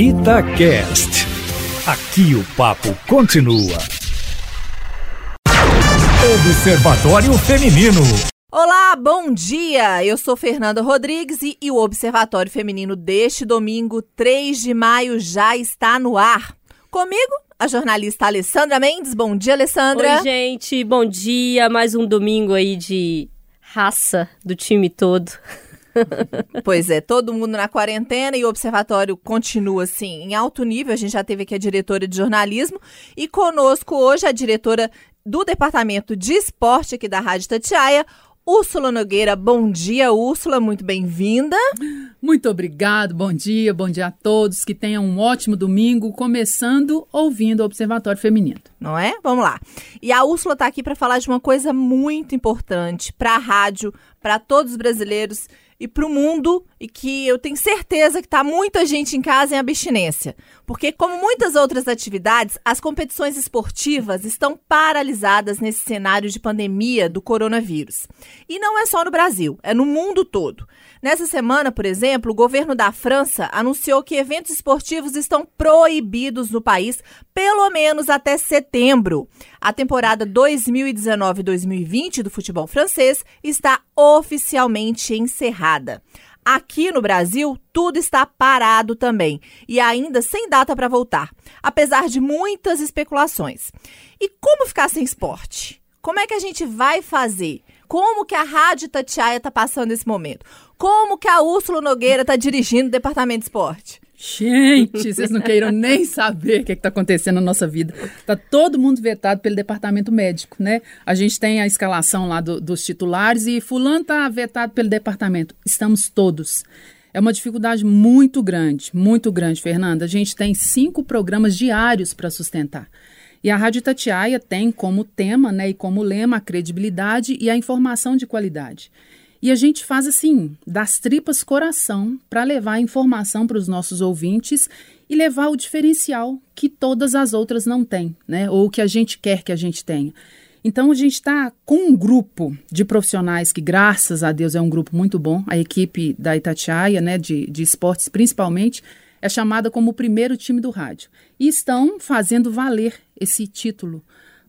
Itacast. Aqui o papo continua. Observatório Feminino. Olá, bom dia! Eu sou Fernanda Rodrigues e, e o Observatório Feminino deste domingo, 3 de maio, já está no ar. Comigo, a jornalista Alessandra Mendes. Bom dia, Alessandra. Oi, gente, bom dia. Mais um domingo aí de raça do time todo. pois é, todo mundo na quarentena e o observatório continua assim em alto nível. A gente já teve aqui a diretora de jornalismo e conosco hoje a diretora do departamento de esporte aqui da Rádio Tatiaia, Úrsula Nogueira. Bom dia, Úrsula, muito bem-vinda. Muito obrigado, bom dia, bom dia a todos. Que tenham um ótimo domingo, começando ouvindo o Observatório Feminino. Não é? Vamos lá. E a Úrsula está aqui para falar de uma coisa muito importante para a rádio, para todos os brasileiros e para o mundo e que eu tenho certeza que está muita gente em casa em abstinência. Porque, como muitas outras atividades, as competições esportivas estão paralisadas nesse cenário de pandemia do coronavírus. E não é só no Brasil, é no mundo todo. Nessa semana, por exemplo, o governo da França anunciou que eventos esportivos estão proibidos no país, pelo menos até setembro. A temporada 2019-2020 do futebol francês está oficialmente encerrada. Aqui no Brasil, tudo está parado também e ainda sem data para voltar, apesar de muitas especulações. E como ficar sem esporte? Como é que a gente vai fazer? Como que a Rádio Tatiaia está passando esse momento? Como que a Úrsula Nogueira está dirigindo o departamento de esporte? Gente, vocês não queiram nem saber o que está acontecendo na nossa vida. Está todo mundo vetado pelo departamento médico, né? A gente tem a escalação lá do, dos titulares e fulano está vetado pelo departamento. Estamos todos. É uma dificuldade muito grande, muito grande, Fernanda. A gente tem cinco programas diários para sustentar. E a Rádio Tatiaia tem como tema né, e como lema a credibilidade e a informação de qualidade. E a gente faz assim, das tripas coração, para levar a informação para os nossos ouvintes e levar o diferencial que todas as outras não têm, né? Ou que a gente quer que a gente tenha. Então a gente está com um grupo de profissionais que, graças a Deus, é um grupo muito bom. A equipe da Itatiaia, né, de, de esportes principalmente, é chamada como o primeiro time do rádio. E estão fazendo valer esse título,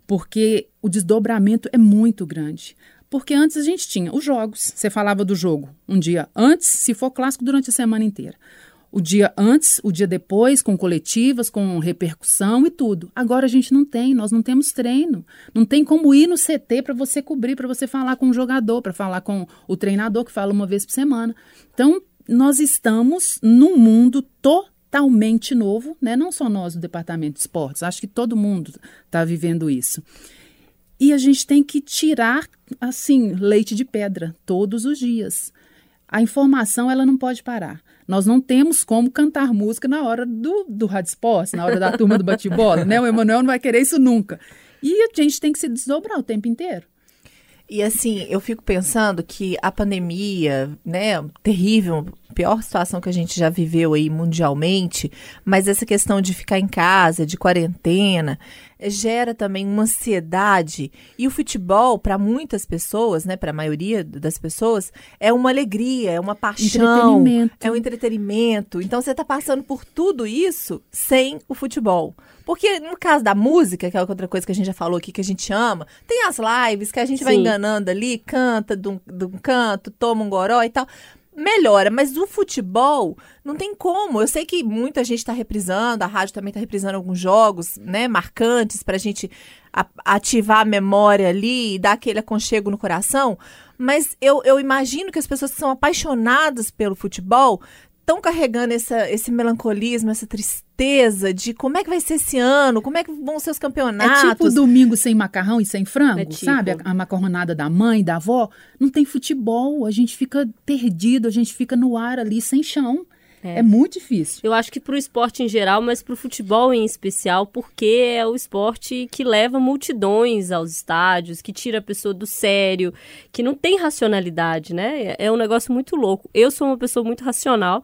porque o desdobramento é muito grande. Porque antes a gente tinha os jogos. Você falava do jogo um dia antes, se for clássico, durante a semana inteira. O dia antes, o dia depois, com coletivas, com repercussão e tudo. Agora a gente não tem, nós não temos treino. Não tem como ir no CT para você cobrir, para você falar com o jogador, para falar com o treinador que fala uma vez por semana. Então, nós estamos num mundo totalmente novo, né? Não só nós do Departamento de Esportes, acho que todo mundo está vivendo isso. E a gente tem que tirar, assim, leite de pedra todos os dias. A informação, ela não pode parar. Nós não temos como cantar música na hora do, do Rádio na hora da turma do bate-bola, né? O Emanuel não vai querer isso nunca. E a gente tem que se desdobrar o tempo inteiro. E assim, eu fico pensando que a pandemia, né, terrível, pior situação que a gente já viveu aí mundialmente, mas essa questão de ficar em casa, de quarentena, gera também uma ansiedade. E o futebol, para muitas pessoas, né, para a maioria das pessoas, é uma alegria, é uma paixão, é um entretenimento. Então você está passando por tudo isso sem o futebol. Porque no caso da música, que é outra coisa que a gente já falou aqui que a gente ama, tem as lives que a gente Sim. vai enganando ali, canta de um, de um canto, toma um goró e tal melhora, mas o futebol não tem como. Eu sei que muita gente está reprisando, a rádio também está reprisando alguns jogos, né, marcantes para a gente ativar a memória ali e dar aquele aconchego no coração. Mas eu, eu imagino que as pessoas que são apaixonadas pelo futebol estão carregando essa, esse melancolismo, essa tristeza de como é que vai ser esse ano, como é que vão ser os campeonatos. É tipo domingo sem macarrão e sem frango, é tipo. sabe? A, a, macarronada da mãe, da avó. Não tem futebol, a gente fica perdido, a gente fica no ar ali sem chão. É. é. muito difícil. Eu acho que para o esporte em geral, mas para o futebol em especial, porque é o esporte que leva multidões aos estádios, que tira a pessoa do sério, que não tem racionalidade, né? É um negócio muito louco. Eu sou uma pessoa muito racional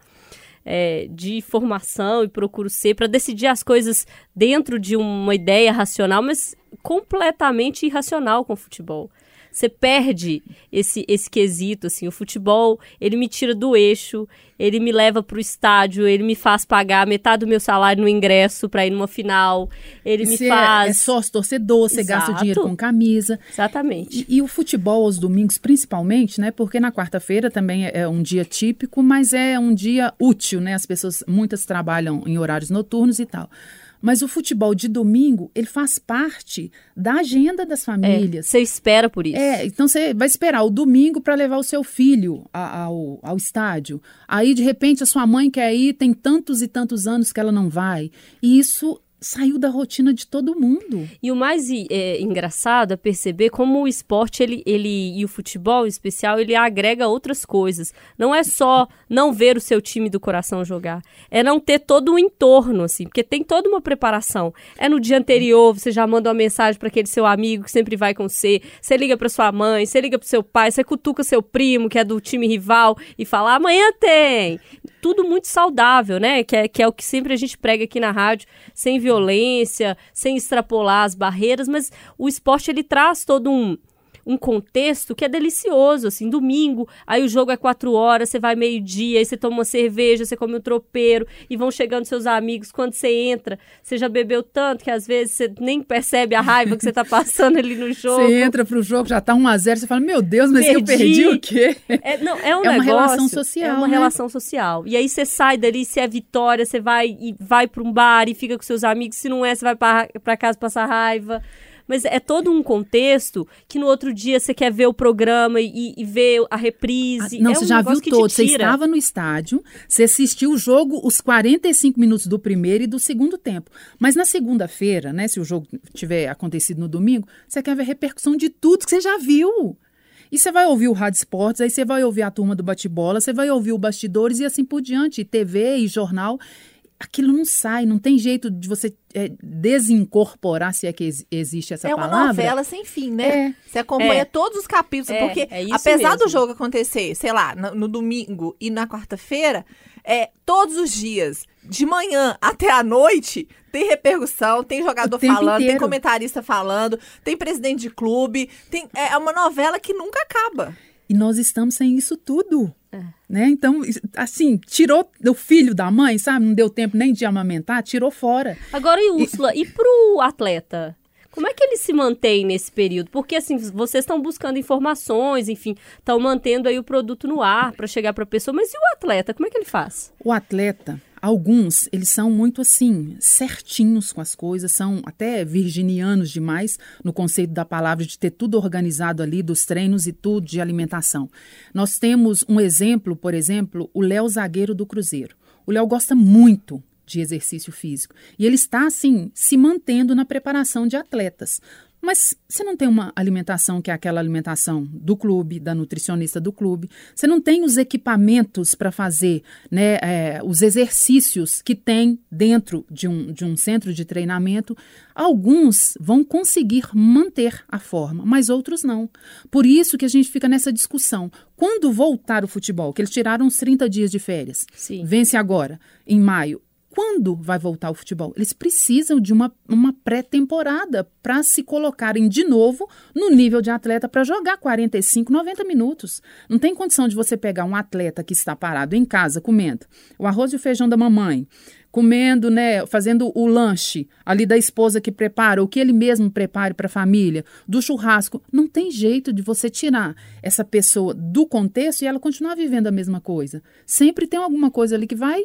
é, de formação e procuro ser para decidir as coisas dentro de uma ideia racional, mas completamente irracional com o futebol. Você perde esse, esse quesito, assim, o futebol, ele me tira do eixo, ele me leva para o estádio, ele me faz pagar metade do meu salário no ingresso para ir numa final, ele E me faz... É, é sócio torcedor, você gasta o dinheiro com camisa. Exatamente. E, e o futebol aos domingos, principalmente, né? Porque na quarta-feira também é, é um dia típico, mas é um dia útil, né? As pessoas, muitas trabalham em horários noturnos e tal. Mas o futebol de domingo, ele faz parte da agenda das É, famílias. você espera por isso. É, então você vai esperar o domingo para levar o seu filho a- ao, ao estádio. Aí, de repente, a sua mãe quer ir, tem tantos e tantos anos que ela não vai. E isso saiu da rotina de todo mundo. E o mais é, engraçado é perceber como o esporte ele, ele e o futebol em especial ele agrega outras coisas. Não é só não ver o seu time do coração jogar, é não ter todo o entorno assim, porque tem toda uma preparação. É no dia anterior você já manda uma mensagem para aquele seu amigo que sempre vai com você, você liga para sua mãe, você liga para seu pai, você cutuca seu primo que é do time rival e fala amanhã tem. Tudo muito saudável, né? Que é, que é o que sempre a gente prega aqui na rádio, sem violência, sem extrapolar as barreiras, mas o esporte ele traz todo um, um contexto que é delicioso, assim, domingo, aí o jogo é quatro horas, você vai meio-dia, aí você toma uma cerveja, você come um tropeiro, e vão chegando seus amigos, quando você entra, você já bebeu tanto que às vezes você nem percebe a raiva que você tá passando ali no jogo. Você entra pro jogo, já tá 1 a 0 você fala, meu Deus, mas eu Perdi. perdi o quê? É, não, é um É uma negócio, relação social, É uma né? relação social. E aí você sai dali, se é vitória, você vai e vai para um bar e fica com seus amigos. Se não é, você vai para casa passar raiva. Mas é todo um contexto que no outro dia você quer ver o programa e, e ver a reprise. Ah, Não, é você um já viu todo. Você estava no estádio, você assistiu o jogo os 45 minutos do primeiro e do segundo tempo. Mas na segunda-feira, né, se o jogo tiver acontecido no domingo, você quer ver a repercussão de tudo que você já viu. E você vai ouvir o Rádio Esportes, aí você vai ouvir a turma do bate-bola, você vai ouvir o bastidores e assim por diante, e TV e jornal. Aquilo não sai, não tem jeito de você é, desincorporar, se é que ex- existe essa é uma palavra. novela sem fim, né? É. Você acompanha É. todos os capítulos, É, porque é apesar mesmo. do jogo acontecer, sei lá, no, no domingo e na quarta-feira, é, todos os dias, de manhã até a noite, tem repercussão, tem jogador falando, tem inteiro. comentarista falando, tem presidente de clube, tem, é uma novela que nunca acaba. E nós estamos sem isso tudo. É. Né? Então, assim, tirou o filho da mãe, sabe? Não deu tempo nem de amamentar, tirou fora. Agora, e Úrsula, e pro atleta? Como é que ele se mantém nesse período? Porque, assim, vocês estão buscando informações, enfim, estão mantendo aí o produto no ar para chegar para a pessoa. Mas e o atleta? Como é que ele faz? O atleta, alguns, eles são muito assim, certinhos com as coisas, são até virginianos demais no conceito da palavra de ter tudo organizado ali, dos treinos e tudo de alimentação. Nós temos um exemplo, por exemplo, o Léo Zagueiro do Cruzeiro. O Léo gosta muito de exercício físico. E ele está, assim, se mantendo na preparação de atletas. Mas você não tem uma alimentação que é aquela alimentação do clube, da nutricionista do clube. Você não tem os equipamentos para fazer né, é, os exercícios que tem dentro de um, de um centro de treinamento. Alguns vão conseguir manter a forma, mas outros não. Por isso que a gente fica nessa discussão. Quando voltar o futebol, que eles tiraram uns 30 dias de férias, Sim. vence agora, em maio. Quando vai voltar o futebol? Eles precisam de uma, uma pré-temporada para se colocarem de novo no nível de atleta para jogar 45, 90 minutos. Não tem condição de você pegar um atleta que está parado em casa comendo o arroz e o feijão da mamãe, comendo, né, fazendo o lanche ali da esposa que prepara, o que ele mesmo prepare para a família, do churrasco. Não tem jeito de você tirar essa pessoa do contexto e ela continuar vivendo a mesma coisa. Sempre tem alguma coisa ali que vai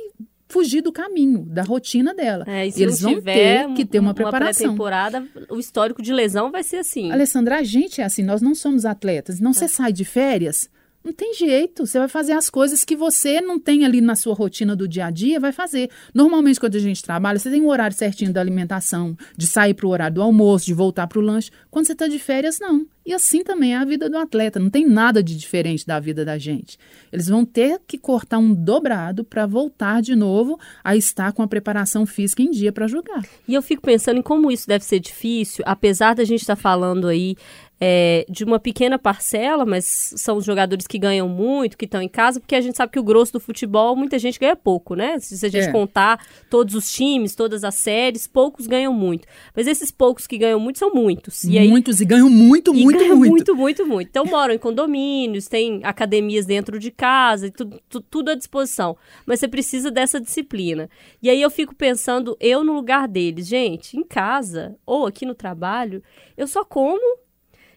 fugir do caminho, da rotina dela. É, e se eles vão ter que ter uma um- preparação. pré-temporada, o histórico de lesão vai ser assim. Alessandra, a gente é assim, nós não somos atletas. Não você sai de férias, não tem jeito. Você vai fazer as coisas que você não tem ali na sua rotina do dia a dia, vai fazer. Normalmente, quando a gente trabalha, você tem um horário certinho da alimentação, de sair para o horário do almoço, de voltar para o lanche. Quando você está de férias, não. E assim também é a vida do atleta. Não tem nada de diferente da vida da gente. Eles vão ter que cortar um dobrado para voltar de novo a estar com a preparação física em dia para jogar. E eu fico pensando em como isso deve ser difícil, apesar da gente estar falando aí é, de uma pequena parcela, mas são os jogadores que ganham muito, que estão em casa, porque a gente sabe que o grosso do futebol, muita gente ganha pouco, né? Se a gente É. contar todos os times, todas as séries, poucos ganham muito. Mas esses poucos que ganham muito são muitos. E aí, Muitos e ganham muito, e muito, ganha muito. muito, muito, muito. Então moram em condomínios, tem academias dentro de casa, e tudo, tu- tudo à disposição. Mas você precisa dessa disciplina. E aí eu fico pensando, eu no lugar deles, gente, em casa ou aqui no trabalho, eu só como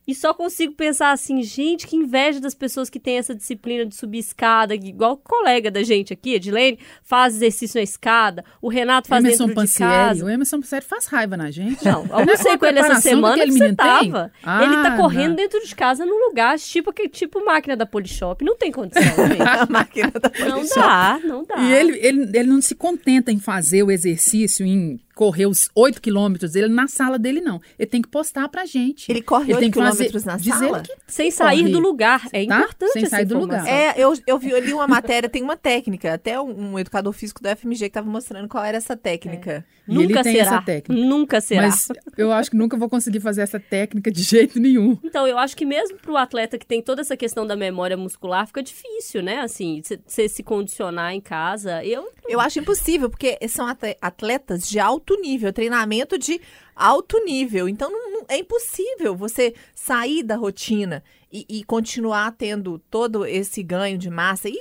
e só consigo pensar assim, gente, que inveja das pessoas que têm essa disciplina de subir escada, igual o colega da gente aqui, Edilene, faz exercício na escada, o Renato faz Emerson dentro de Pansieri, casa. o Emerson Pansieri faz raiva na gente. Não, Não é almocei com ele essa semana que você tava. Ah, ele tá correndo não. dentro de casa num lugar, tipo, que- tipo máquina da Polishop. Não tem condição, gente. Máquina da Não Polishop. dá, não dá. E ele, ele, ele não se contenta em fazer o exercício, em correr os 8 quilômetros dele na sala dele, não. Ele tem que postar pra gente. Ele corre tem 8 que fazer- quilômetros na dizer sala? que Sem sair corre. do lugar. É Tá? importante Sem essa sair do lugar. É, eu, eu vi eu li uma matéria, tem uma técnica, até um, um educador físico da FMG que estava mostrando qual era essa técnica. E ele Nunca tem será. essa técnica. Nunca será. Mas eu acho que nunca vou conseguir fazer essa técnica de jeito nenhum. Então, eu acho que mesmo pro atleta que tem toda essa questão da memória muscular, fica difícil, né? Assim, você se condicionar em casa. Eu Eu acho impossível, porque são atletas de alto nível, treinamento de alto nível. Então não- não- é impossível você sair da rotina e, e continuar tendo todo esse ganho de massa. E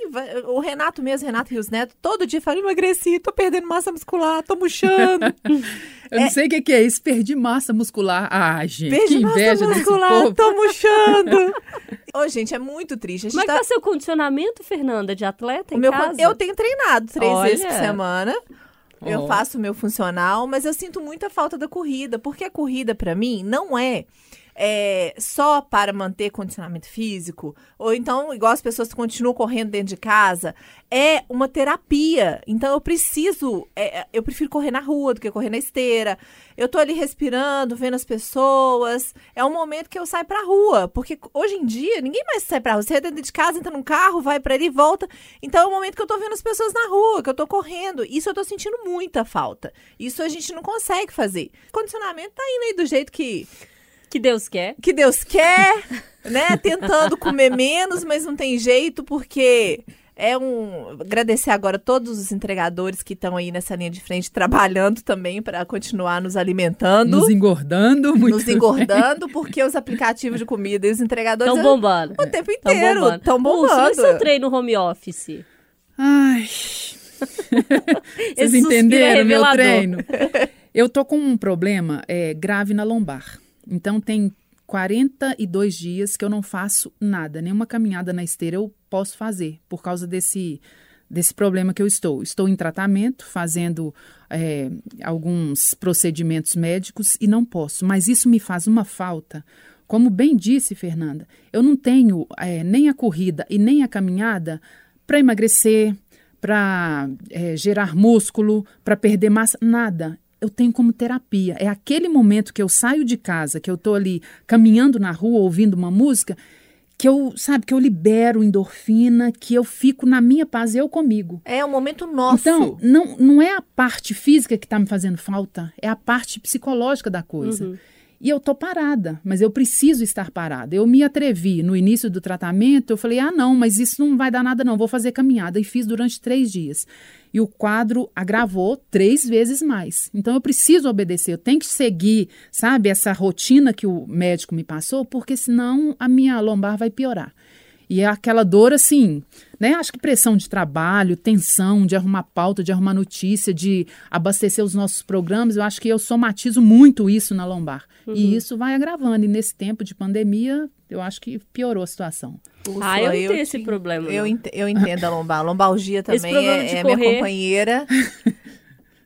o Renato mesmo, Renato Rios Neto, todo dia fala: emagreci, tô perdendo massa muscular, tô murchando. Eu não sei o que, é isso, perdi massa muscular. Ah, gente, Perdi que inveja massa desse muscular, povo. tô murchando. Ô, gente, é muito triste. É que tá- tá seu condicionamento, Fernanda, de atleta O em meu casa? con- eu tenho treinado três Olha. vezes por semana. Eu Ó. faço o meu funcional, mas eu sinto muita falta da corrida, porque a corrida, pra mim, não é, é, só para manter condicionamento físico, ou então, igual as pessoas continuam correndo dentro de casa, é uma terapia. Então, eu preciso, é, é, eu prefiro correr na rua do que correr na esteira. Eu tô ali respirando, vendo as pessoas. É um momento que eu saio pra rua, porque hoje em dia ninguém mais sai pra rua. Você é dentro de casa, entra num carro, vai pra ali e volta. Então é o momento que eu tô vendo as pessoas na rua, que eu tô correndo. Isso eu tô sentindo muita falta. Isso a gente não consegue fazer. O condicionamento tá indo aí do jeito que, Que Deus quer. que Deus quer, né? Tentando comer menos, mas não tem jeito, porque é um. Agradecer agora todos os entregadores que estão aí nessa linha de frente trabalhando também para continuar nos alimentando. Nos engordando muito. nos engordando, porque os aplicativos de comida e os entregadores Estão bombando. o tempo inteiro bombando. estão bombando. e seu treino home office? Ai. Esse Vocês é entenderam meu revelador. treino? Eu tô com um problema é, grave na lombar. Então tem 42 dias que eu não faço nada, nenhuma caminhada na esteira eu posso fazer por causa desse desse problema que eu estou. Estou em tratamento, fazendo é, alguns procedimentos médicos e não posso. Mas isso me faz uma falta. Como bem disse Fernanda, eu não tenho é, nem a corrida e nem a caminhada para emagrecer, para gerar músculo, para perder massa, nada. Eu tenho como terapia. É aquele momento que eu saio de casa, que eu estou ali caminhando na rua, ouvindo uma música, que eu, sabe, que eu libero endorfina, que eu fico na minha paz, eu comigo. É um momento nosso. Então, não, não é a parte física que está me fazendo falta, é a parte psicológica da coisa. E eu tô parada, mas eu preciso estar parada. Eu me atrevi no início do tratamento, eu falei, ah, não, mas isso não vai dar nada, não, vou fazer caminhada. E fiz durante três dias. E o quadro agravou três vezes mais. Então eu preciso obedecer, eu tenho que seguir, sabe, essa rotina que o médico me passou, porque senão a minha lombar vai piorar. E é aquela dor assim, né? Acho que pressão de trabalho, tensão de arrumar pauta, de arrumar notícia, de abastecer os nossos programas. Eu acho que eu somatizo muito isso na lombar. E isso vai agravando. E nesse tempo de pandemia, eu acho que piorou a situação. Úrsula, Ah, eu não tenho esse problema, Eu, eu entendo a lombar. A lombalgia também é, é minha correr-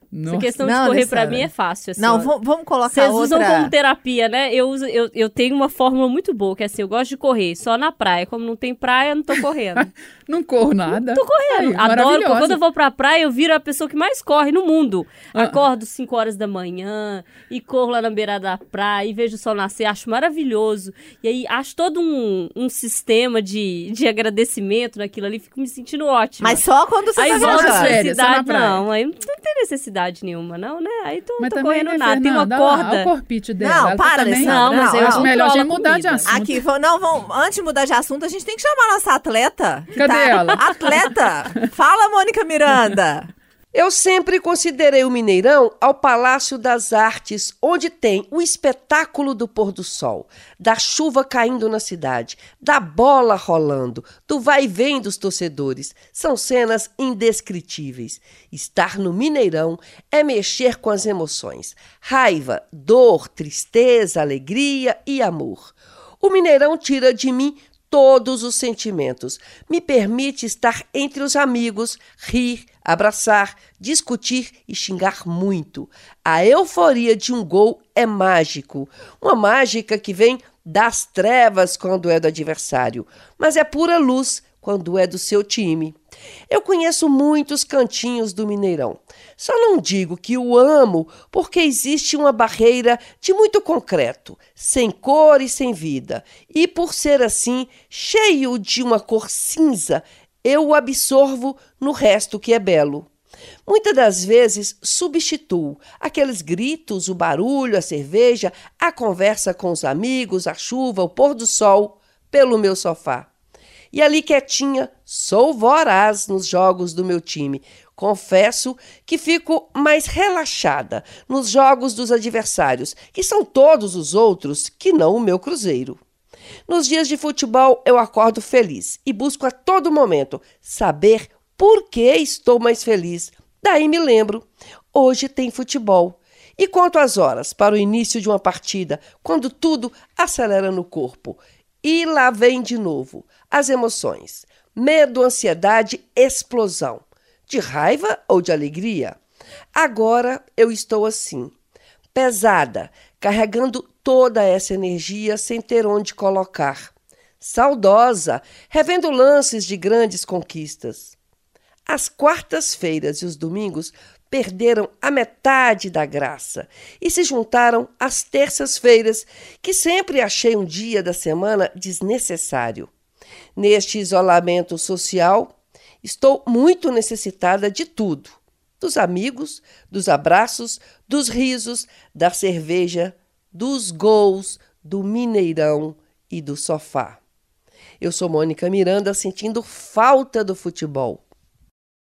companheira. Essa Nossa. questão de Não, correr Alessandra. pra mim é fácil. Assim, Não, vamos, colocar Vocês outra... usam como terapia, né? Eu, uso, eu, eu tenho uma fórmula muito boa, que é assim, eu gosto de correr só na praia. Como não tem praia, eu não tô correndo. Não corro nada. Tô correndo. Ai, Adoro. maravilhosa. Quando eu vou pra praia, eu viro a pessoa que mais corre no mundo. Ah. Acordo 5 horas da manhã e corro lá na beira da praia e vejo o sol nascer. Acho maravilhoso. E aí acho todo um, um sistema de, de agradecimento naquilo ali. Fico me sentindo ótima. Mas só quando você Aí tá volta viajando. férias, só na praia. Não, aí não tem necessidade nenhuma, não, né? Aí tô, Mas tô correndo né, nada. Tem uma Fernanda? Olha lá, corda. olha o corpite dela. Não, Ela para, também... Não, mas não, eu acho melhor a gente controlo a mudar de comida. assunto. Aqui, vamos- não, vamos, antes de mudar de assunto, a gente tem que chamar a nossa atleta. Cadê tá- ela? Atleta! Fala, Mônica Miranda! Eu sempre considerei o Mineirão ao Palácio das Artes, onde tem o espetáculo do pôr do sol, da chuva caindo na cidade, da bola rolando, do vai e vem dos torcedores. São cenas indescritíveis. Estar no Mineirão é mexer com as emoções: raiva, dor, tristeza, alegria e amor. O Mineirão tira de mim todos os sentimentos. Me permite estar entre os amigos, rir, abraçar, discutir e xingar muito. A euforia de um gol é mágico. Uma mágica que vem das trevas quando é do adversário, mas é pura luz quando é do seu time. Eu conheço muitos cantinhos do Mineirão. Só não digo que o amo porque existe uma barreira de muito concreto, sem cor e sem vida. E por ser assim, cheio de uma cor cinza, eu o absorvo no resto que é belo. Muitas das vezes substituo aqueles gritos, o barulho, a cerveja, a conversa com os amigos, a chuva, o pôr do sol pelo meu sofá. E ali quietinha, sou voraz nos jogos do meu time. Confesso que fico mais relaxada nos jogos dos adversários, que são todos os outros que não o meu Cruzeiro. Nos dias de futebol eu acordo feliz e busco a todo momento saber por que estou mais feliz. Daí me lembro, hoje tem futebol. E quanto às horas para o início de uma partida, quando tudo acelera no corpo? E lá vem de novo as emoções: medo, ansiedade, explosão. De raiva ou de alegria? Agora eu estou assim, pesada, carregando toda essa energia sem ter onde colocar. Saudosa, revendo lances de grandes conquistas. As quartas-feiras e os domingos perderam a metade da graça e se juntaram às terças-feiras, que sempre achei um dia da semana desnecessário. Neste isolamento social, estou muito necessitada de tudo: dos amigos, dos abraços, dos risos, da cerveja, dos gols, do Mineirão e do sofá. Eu sou Mônica Miranda, sentindo falta do futebol.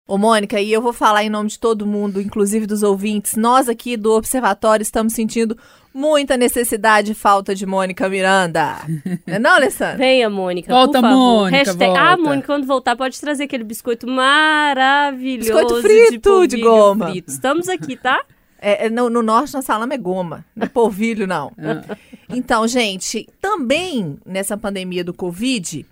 Ô, Mônica, e eu vou falar em nome de todo mundo, inclusive dos ouvintes. Nós aqui do Observatório estamos sentindo muita necessidade e falta de Mônica Miranda. Não é não, Alessandra? Venha, Mônica, Volta, por favor. Mônica, Hashtag, volta. Ah, Mônica, quando voltar, pode trazer aquele biscoito maravilhoso Biscoito frito de polvilho goma. frito. Estamos aqui, tá? É, é, no, no norte nós falamos é goma, não é polvilho, não. Ah. Então, gente, também nessa pandemia do Covid,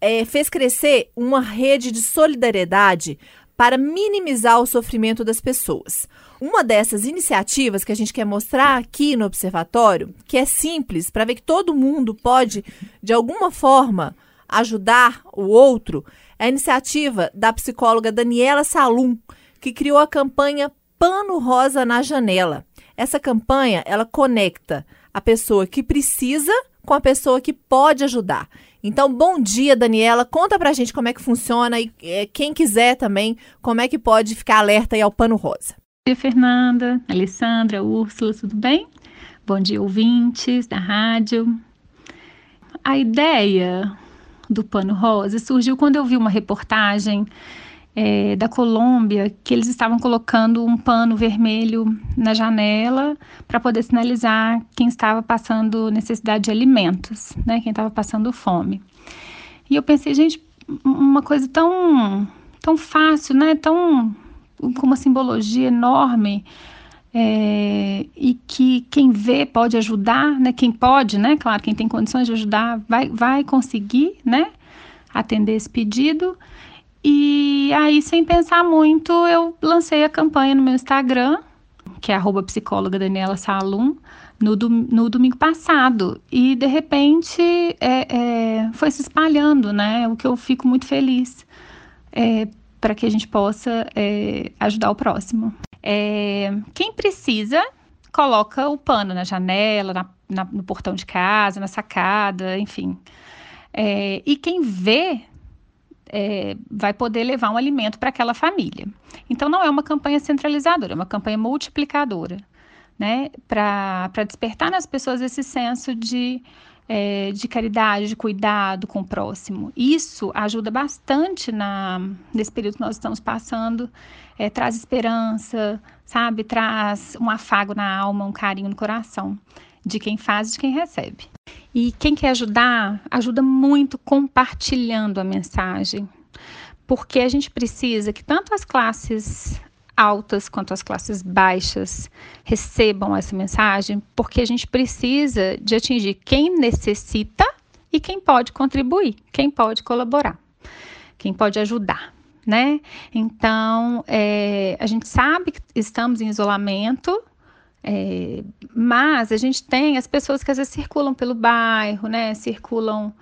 é, fez crescer uma rede de solidariedade para minimizar o sofrimento das pessoas. Uma dessas iniciativas que a gente quer mostrar aqui no Observatório, que é simples, para ver que todo mundo pode, de alguma forma, ajudar o outro, é a iniciativa da psicóloga Daniela Salum, que criou a campanha Pano Rosa na Janela. Essa campanha, ela conecta a pessoa que precisa com a pessoa que pode ajudar. Então, bom dia, Daniela. Conta pra gente como é que funciona e eh, quem quiser também, como é que pode ficar alerta aí ao Pano Rosa. Bom dia, Fernanda, Alessandra, Úrsula, tudo bem? Bom dia, ouvintes da rádio. A ideia do Pano Rosa surgiu quando eu vi uma reportagem eh, da Colômbia que eles estavam colocando um pano vermelho na janela para poder sinalizar quem estava passando necessidade de alimentos, né? Quem estava passando fome. E eu pensei, gente, uma coisa tão, tão fácil, né? Tão com uma simbologia enorme é, e que quem vê pode ajudar, né? Quem pode, né? Claro, quem tem condições de ajudar vai, vai conseguir, né? Atender esse pedido. E aí, sem pensar muito, eu lancei a campanha no meu Instagram, que é arroba psicóloga Daniela Salum, no, no domingo passado. E de repente é, é, foi se espalhando, né? O que eu fico muito feliz. É, para que a gente possa é, ajudar o próximo. É, quem precisa, coloca o pano na janela, na- na- no portão de casa, na sacada, enfim. É, e quem vê, é, vai poder levar um alimento para aquela família. Então, não é uma campanha centralizadora, é uma campanha multiplicadora, né? Para despertar nas pessoas esse senso de, é, de caridade, de cuidado com o próximo. Isso ajuda bastante na, nesse período que nós estamos passando, é, traz esperança, sabe? Traz um afago na alma, um carinho no coração de quem faz e de quem recebe. E quem quer ajudar, ajuda muito compartilhando a mensagem, porque a gente precisa que tanto as classes altas quanto as classes baixas recebam essa mensagem, porque a gente precisa de atingir quem necessita e quem pode contribuir, quem pode colaborar, quem pode ajudar. Né? Então, é, a gente sabe que estamos em isolamento, é, mas a gente tem as pessoas que às vezes circulam pelo bairro, né? Circulam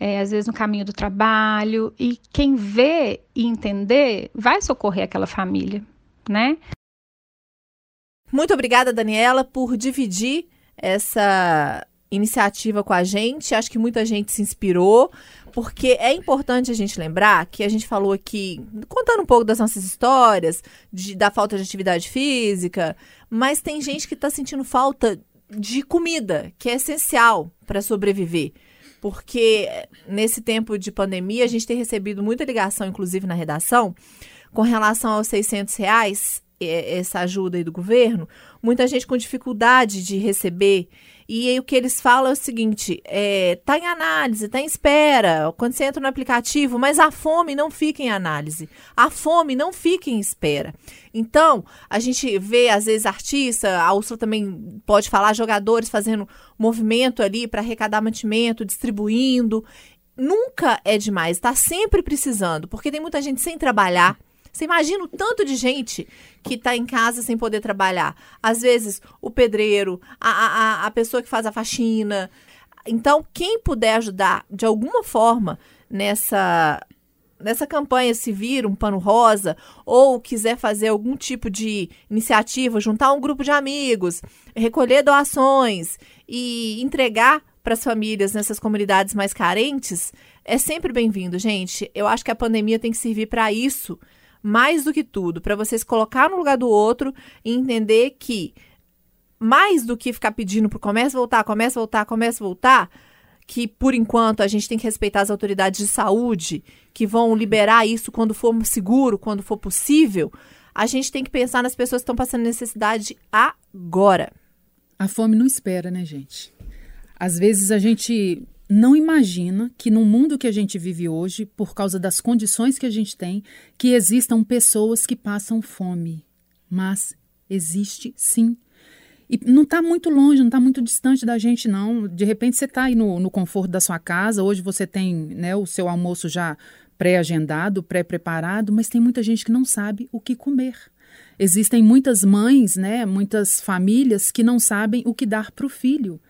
é, às vezes no caminho do trabalho e quem vê e entender vai socorrer aquela família, né? Muito obrigada, Daniela, por dividir essa iniciativa com a gente. Acho que muita gente se inspirou, porque é importante a gente lembrar que a gente falou aqui, contando um pouco das nossas histórias, de, da falta de atividade física, mas tem gente que está sentindo falta de comida, que é essencial para sobreviver. Porque nesse tempo de pandemia, a gente tem recebido muita ligação, inclusive na redação, com relação aos 600 reais, essa ajuda aí do governo, muita gente com dificuldade de receber e aí, o que eles falam é o seguinte: é, tá em análise, tá em espera. Quando você entra no aplicativo, mas a fome não fica em análise. A fome não fica em espera. Então, a gente vê, às vezes, artista, a Úrsula também pode falar, jogadores fazendo movimento ali para arrecadar mantimento, distribuindo. Nunca é demais, está sempre precisando, porque tem muita gente sem trabalhar você imagina o tanto de gente que está em casa sem poder trabalhar. Às vezes, o pedreiro, a, a, a pessoa que faz a faxina. Então, quem puder ajudar de alguma forma nessa nessa campanha se vir um pano rosa ou quiser fazer algum tipo de iniciativa, juntar um grupo de amigos, recolher doações e entregar para as famílias nessas comunidades mais carentes, é sempre bem-vindo, gente. Eu acho que a pandemia tem que servir para isso mais do que tudo, para vocês colocar no lugar do outro e entender que mais do que ficar pedindo para começa a voltar, começa a voltar, começa a voltar, que por enquanto a gente tem que respeitar as autoridades de saúde que vão liberar isso quando for seguro, quando for possível, a gente tem que pensar nas pessoas que estão passando necessidade agora. A fome não espera, né, gente? Às vezes a gente não imagina que no mundo que a gente vive hoje, por causa das condições que a gente tem, que existam pessoas que passam fome. Mas existe sim. E não está muito longe, não está muito distante da gente, não. De repente você está aí no, no conforto da sua casa, hoje você tem né, o seu almoço já pré-agendado, pré-preparado, mas tem muita gente que não sabe o que comer. Existem muitas mães, né, muitas famílias que não sabem o que dar para o filho.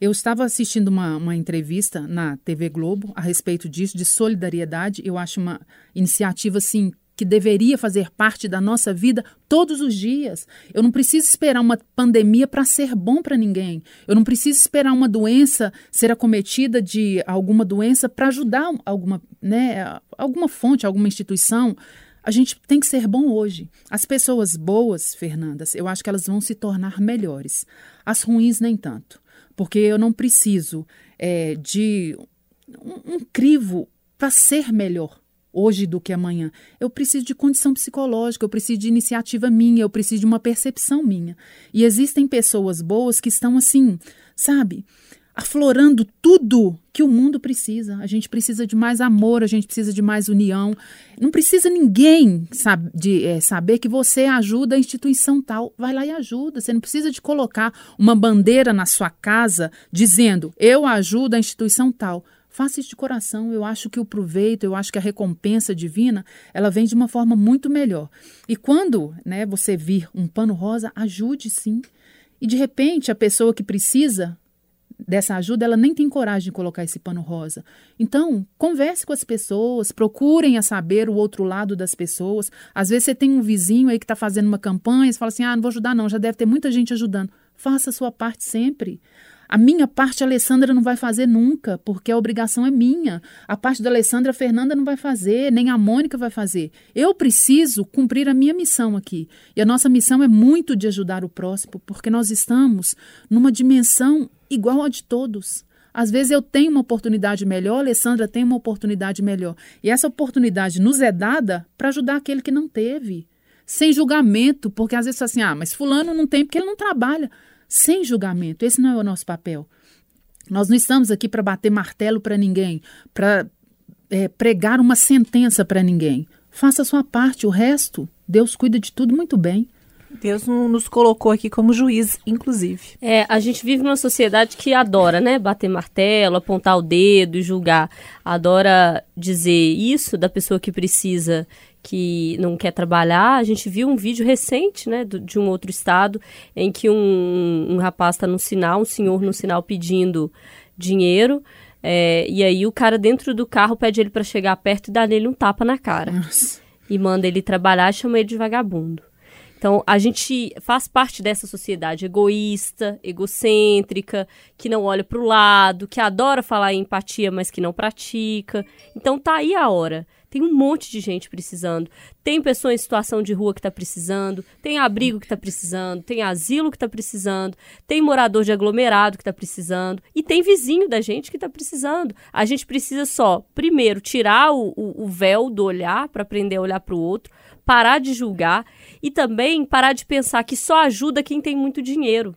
Eu estava assistindo uma, uma entrevista na TV Globo a respeito disso, de solidariedade. Eu acho uma iniciativa, assim, que deveria fazer parte da nossa vida todos os dias. Eu não preciso esperar uma pandemia para ser bom para ninguém. Eu não preciso esperar uma doença ser acometida de alguma doença para ajudar alguma, né, alguma fonte, alguma instituição. A gente tem que ser bom hoje. As pessoas boas, Fernandas, eu acho que elas vão se tornar melhores. As ruins, nem tanto porque eu não preciso é, de um, um crivo para ser melhor hoje do que amanhã. Eu preciso de condição psicológica, eu preciso de iniciativa minha, eu preciso de uma percepção minha. E existem pessoas boas que estão assim, sabe? Aflorando tudo que o mundo precisa. A gente precisa de mais amor, a gente precisa de mais união. Não precisa ninguém de, é, saber que você ajuda a instituição tal. Vai lá e ajuda. Você não precisa de colocar uma bandeira na sua casa dizendo eu ajudo a instituição tal. Faça isso de coração. Eu acho que o proveito, eu acho que a recompensa divina, ela vem de uma forma muito melhor. E quando né, você vir um pano rosa, ajude sim. E de repente a pessoa que precisa dessa ajuda, ela nem tem coragem de colocar esse pano rosa. Então, converse com as pessoas, procurem a saber o outro lado das pessoas. Às vezes você tem um vizinho aí que está fazendo uma campanha, você fala assim, ah, não vou ajudar não, já deve ter muita gente ajudando. Faça a sua parte sempre. A minha parte a Alessandra não vai fazer nunca, porque a obrigação é minha. A parte da Alessandra a Fernanda não vai fazer, nem a Mônica vai fazer. Eu preciso cumprir a minha missão aqui. E a nossa missão é muito de ajudar o próximo, porque nós estamos numa dimensão igual a de todos. Às vezes eu tenho uma oportunidade melhor, a Alessandra tem uma oportunidade melhor. E essa oportunidade nos é dada para ajudar aquele que não teve. Sem julgamento, porque às vezes assim, ah, mas fulano não tem porque ele não trabalha sem julgamento. Esse não é o nosso papel. Nós não estamos aqui para bater martelo para ninguém, para é, pregar uma sentença para ninguém. Faça a sua parte, o resto, Deus cuida de tudo muito bem. Deus nos colocou aqui como juiz, inclusive. É, a gente vive numa sociedade que adora, né? Bater martelo, apontar o dedo e julgar. Adora dizer isso da pessoa que precisa que não quer trabalhar. A gente viu um vídeo recente, né, de um outro estado, em que um, um rapaz está no sinal, um senhor no sinal pedindo dinheiro. É, e aí o cara dentro do carro pede ele para chegar perto e dá nele um tapa na cara. Nossa. E manda ele trabalhar e chama ele de vagabundo. Então, a gente faz parte dessa sociedade egoísta, egocêntrica, que não olha para o lado, que adora falar em empatia, mas que não pratica. Então, tá aí a hora tem um monte de gente precisando. Tem pessoa em situação de rua que está precisando, tem abrigo que está precisando, tem asilo que está precisando, tem morador de aglomerado que está precisando e tem vizinho da gente que está precisando. A gente precisa só, primeiro, tirar o, o, o véu do olhar para aprender a olhar para o outro, parar de julgar e também parar de pensar que só ajuda quem tem muito dinheiro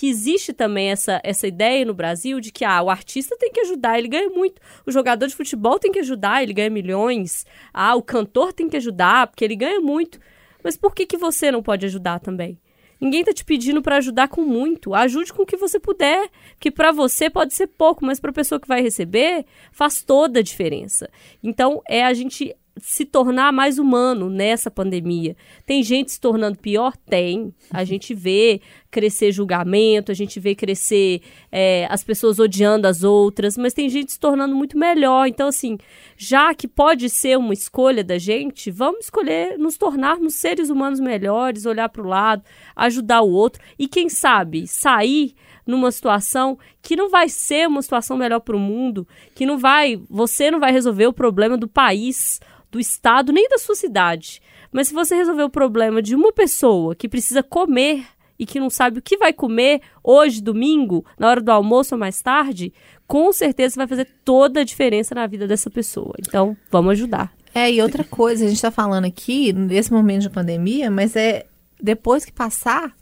que existe também essa, essa ideia no Brasil de que ah, o artista tem que ajudar, ele ganha muito. O jogador de futebol tem que ajudar, ele ganha milhões. Ah, o cantor tem que ajudar, porque ele ganha muito. Mas por que, que você não pode ajudar também? Ninguém tá te pedindo para ajudar com muito. Ajude com o que você puder, que para você pode ser pouco, mas para a pessoa que vai receber faz toda a diferença. Então é a gente se tornar mais humano nessa pandemia. Tem gente se tornando pior? Tem. A gente vê crescer julgamento, a gente vê crescer é, as pessoas odiando as outras, mas tem gente se tornando muito melhor. Então, assim, já que pode ser uma escolha da gente, vamos escolher nos tornarmos seres humanos melhores, olhar para o lado, ajudar o outro e, quem sabe, sair numa situação que não vai ser uma situação melhor para o mundo, que não vai, você não vai resolver o problema do país do estado nem da sua cidade. Mas se você resolver o problema de uma pessoa que precisa comer e que não sabe o que vai comer hoje, domingo, na hora do almoço ou mais tarde, com certeza vai fazer toda a diferença na vida dessa pessoa. Então, vamos ajudar. É, e outra coisa, a gente está falando aqui, nesse momento de pandemia, mas é depois que passar,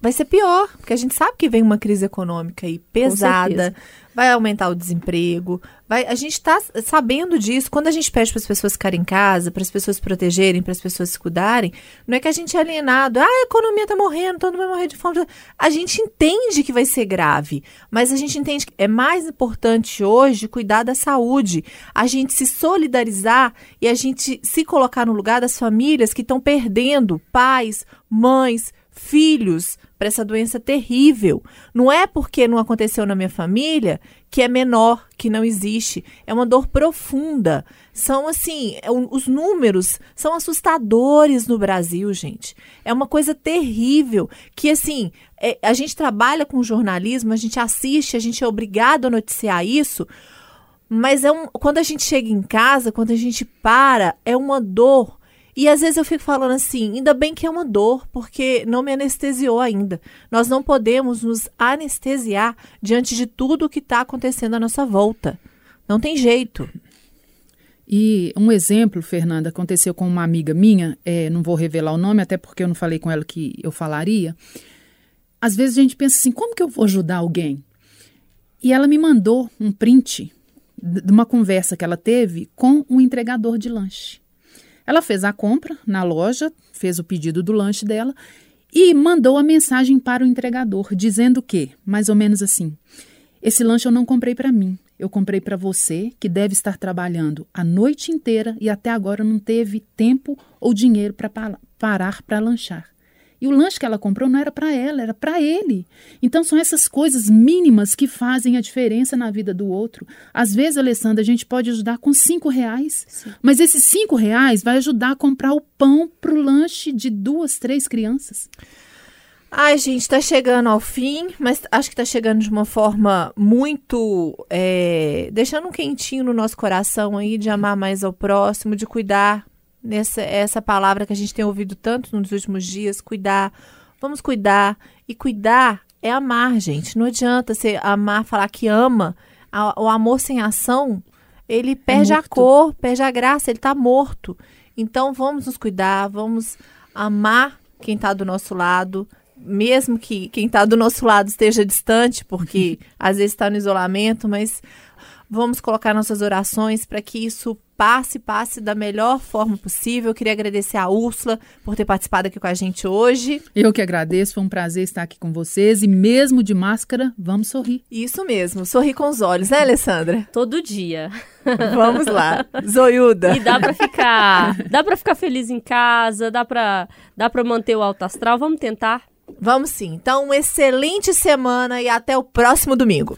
vai ser pior, porque a gente sabe que vem uma crise econômica aí pesada, vai aumentar o desemprego, vai, a gente está sabendo disso. Quando a gente pede para as pessoas ficarem em casa, para as pessoas se protegerem, para as pessoas se cuidarem, não é que a gente é alienado, ah, a economia está morrendo, todo mundo vai morrer de fome. A gente entende que vai ser grave, mas a gente entende que é mais importante hoje cuidar da saúde, a gente se solidarizar e a gente se colocar no lugar das famílias que estão perdendo pais, mães, filhos para essa doença terrível. Não é porque não aconteceu na minha família que é menor, que não existe. É uma dor profunda. São assim, é os números são assustadores no Brasil, gente. É uma coisa terrível que assim, é, a gente trabalha com jornalismo, a gente assiste, a gente é obrigado a noticiar isso. Mas é um, quando a gente chega em casa, quando a gente para, é uma dor e às vezes eu fico falando assim, ainda bem que é uma dor, porque não me anestesiou ainda. Nós não podemos nos anestesiar diante de tudo o que está acontecendo à nossa volta. Não tem jeito. E um exemplo, Fernanda, aconteceu com uma amiga minha, é, não vou revelar o nome, até porque eu não falei com ela que eu falaria. Às vezes a gente pensa assim, como que eu vou ajudar alguém? E ela me mandou um print de uma conversa que ela teve com um entregador de lanche. Ela fez a compra na loja, fez o pedido do lanche dela e mandou a mensagem para o entregador dizendo que, mais ou menos assim: Esse lanche eu não comprei para mim, eu comprei para você que deve estar trabalhando a noite inteira e até agora não teve tempo ou dinheiro para parar para lanchar. E o lanche que ela comprou não era para ela, era para ele. Então são essas coisas mínimas que fazem a diferença na vida do outro. Às vezes, Alessandra, a gente pode ajudar com cinco reais, Sim. mas esses cinco reais vai ajudar a comprar o pão para o lanche de duas, três crianças. Ai, gente, tá chegando ao fim, mas acho que tá chegando de uma forma muito. É, deixando um quentinho no nosso coração aí, de amar mais ao próximo, de cuidar. Nessa essa palavra que a gente tem ouvido tanto nos últimos dias, cuidar. Vamos cuidar. E cuidar é amar, gente. Não adianta você amar, falar que ama. A- o amor sem ação, ele perde a morto. cor, perde a graça, ele tá morto. Então vamos nos cuidar, vamos amar quem está do nosso lado, mesmo que quem está do nosso lado esteja distante, porque às vezes está no isolamento, mas vamos colocar nossas orações para que isso passe, passe da melhor forma possível. Eu queria agradecer a Úrsula por ter participado aqui com a gente hoje. Eu que agradeço, foi um prazer estar aqui com vocês. E mesmo de máscara, vamos sorrir. Isso mesmo, sorri com os olhos, né, Alessandra? Todo dia. Vamos lá. Zoiuda. E dá pra ficar, dá para ficar feliz em casa, dá pra, dá para manter o alto astral. Vamos tentar. Vamos sim. Então, uma excelente semana e até o próximo domingo.